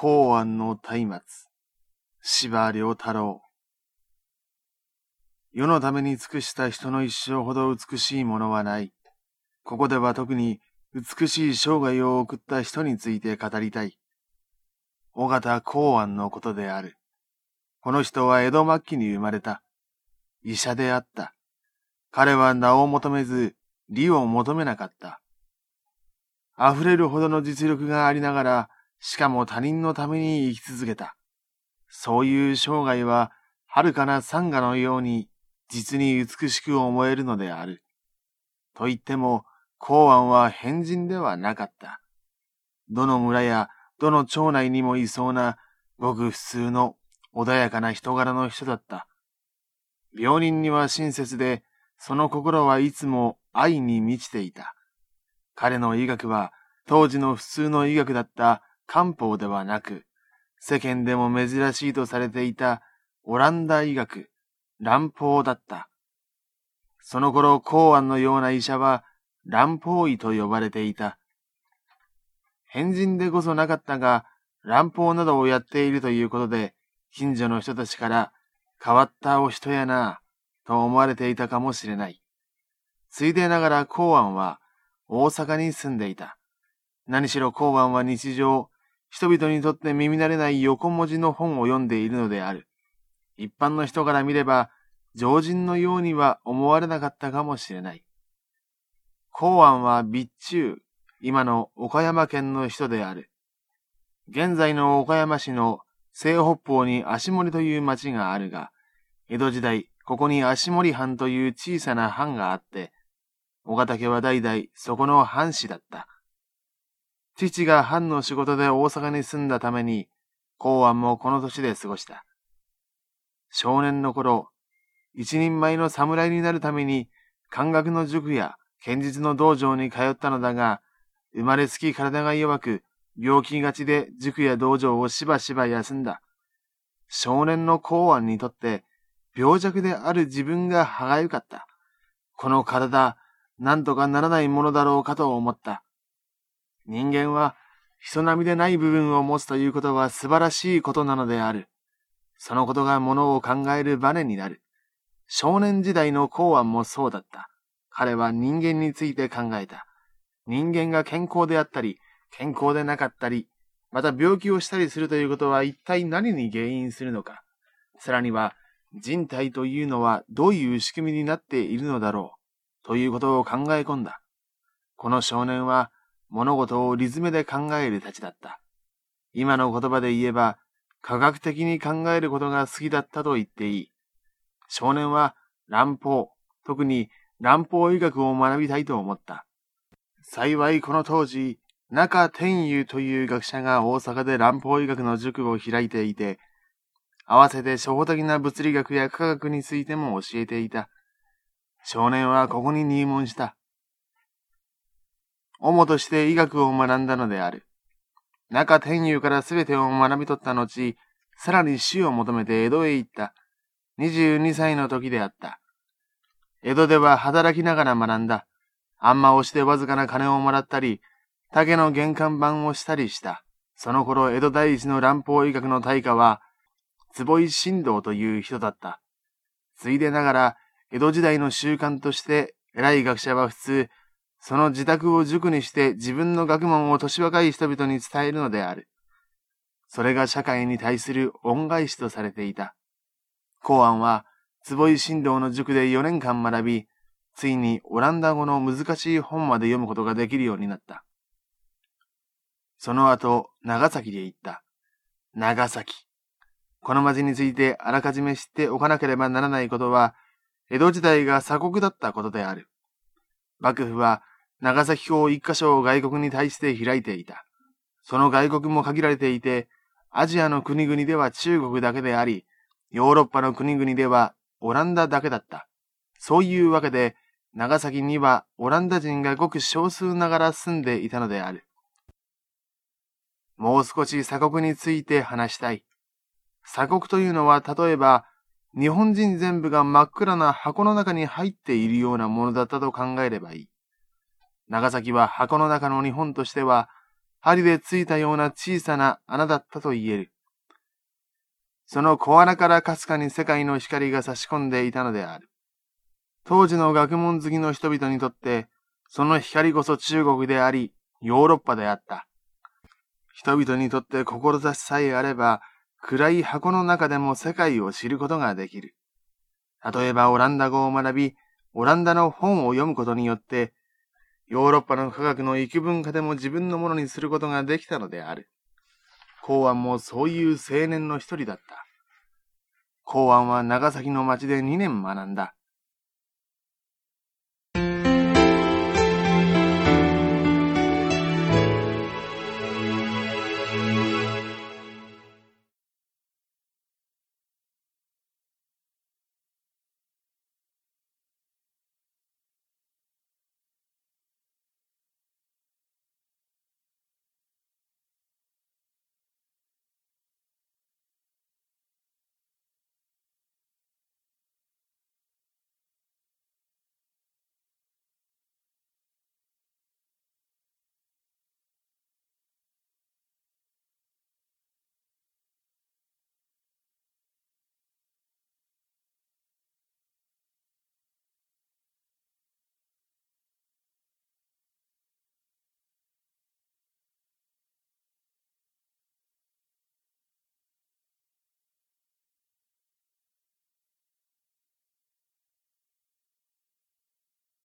公安の松明、芝良太郎。世のために尽くした人の一生ほど美しいものはない。ここでは特に美しい生涯を送った人について語りたい。尾形公安のことである。この人は江戸末期に生まれた。医者であった。彼は名を求めず、利を求めなかった。溢れるほどの実力がありながら、しかも他人のために生き続けた。そういう生涯は、遥かな山河のように、実に美しく思えるのである。と言っても、公安は変人ではなかった。どの村やどの町内にもいそうな、ごく普通の穏やかな人柄の人だった。病人には親切で、その心はいつも愛に満ちていた。彼の医学は当時の普通の医学だった漢方ではなく、世間でも珍しいとされていたオランダ医学、乱法だった。その頃、公安のような医者は乱法医と呼ばれていた。変人でこそなかったが、乱法などをやっているということで、近所の人たちから変わったお人やな、と思われていたかもしれない。ついでながら公安は大阪に住んでいた。何しろ公安は日常、人々にとって耳慣れない横文字の本を読んでいるのである。一般の人から見れば、常人のようには思われなかったかもしれない。公安は備中、今の岡山県の人である。現在の岡山市の西北方に足森という町があるが、江戸時代、ここに足森藩という小さな藩があって、小形家は代々そこの藩士だった。父が藩の仕事で大阪に住んだために、公安もこの年で過ごした。少年の頃、一人前の侍になるために、漢学の塾や剣術の道場に通ったのだが、生まれつき体が弱く、病気がちで塾や道場をしばしば休んだ。少年の公安にとって、病弱である自分が歯がゆかった。この体、なんとかならないものだろうかと思った。人間は人並みでない部分を持つということは素晴らしいことなのである。そのことがものを考えるバネになる。少年時代の公安もそうだった。彼は人間について考えた。人間が健康であったり、健康でなかったり、また病気をしたりするということは一体何に原因するのか。さらには、人体というのはどういう仕組みになっているのだろう。ということを考え込んだ。この少年は物事をリズムで考えるたちだった。今の言葉で言えば、科学的に考えることが好きだったと言っていい。少年は乱法、特に乱法医学を学びたいと思った。幸いこの当時、中天佑という学者が大阪で乱法医学の塾を開いていて、合わせて初歩的な物理学や科学についても教えていた。少年はここに入門した。主として医学を学んだのである。中天佑から全てを学び取った後、さらに死を求めて江戸へ行った。22歳の時であった。江戸では働きながら学んだ。あんまをしてわずかな金をもらったり、竹の玄関板をしたりした。その頃、江戸第一の乱法医学の大家は、坪井新道という人だった。ついでながら、江戸時代の習慣として、偉い学者は普通、その自宅を塾にして自分の学問を年若い人々に伝えるのである。それが社会に対する恩返しとされていた。公安は、坪井新道の塾で4年間学び、ついにオランダ語の難しい本まで読むことができるようになった。その後、長崎で行った。長崎。この町についてあらかじめ知っておかなければならないことは、江戸時代が鎖国だったことである。幕府は長崎港一箇所を外国に対して開いていた。その外国も限られていて、アジアの国々では中国だけであり、ヨーロッパの国々ではオランダだけだった。そういうわけで、長崎にはオランダ人がごく少数ながら住んでいたのである。もう少し鎖国について話したい。鎖国というのは例えば日本人全部が真っ暗な箱の中に入っているようなものだったと考えればいい。長崎は箱の中の日本としては、針でついたような小さな穴だったと言える。その小穴からかすかに世界の光が差し込んでいたのである。当時の学問好きの人々にとって、その光こそ中国であり、ヨーロッパであった。人々にとって志さえあれば、暗い箱の中でも世界を知ることができる。例えばオランダ語を学び、オランダの本を読むことによって、ヨーロッパの科学の幾分かでも自分のものにすることができたのである。公安もそういう青年の一人だった。公安は長崎の町で2年学んだ。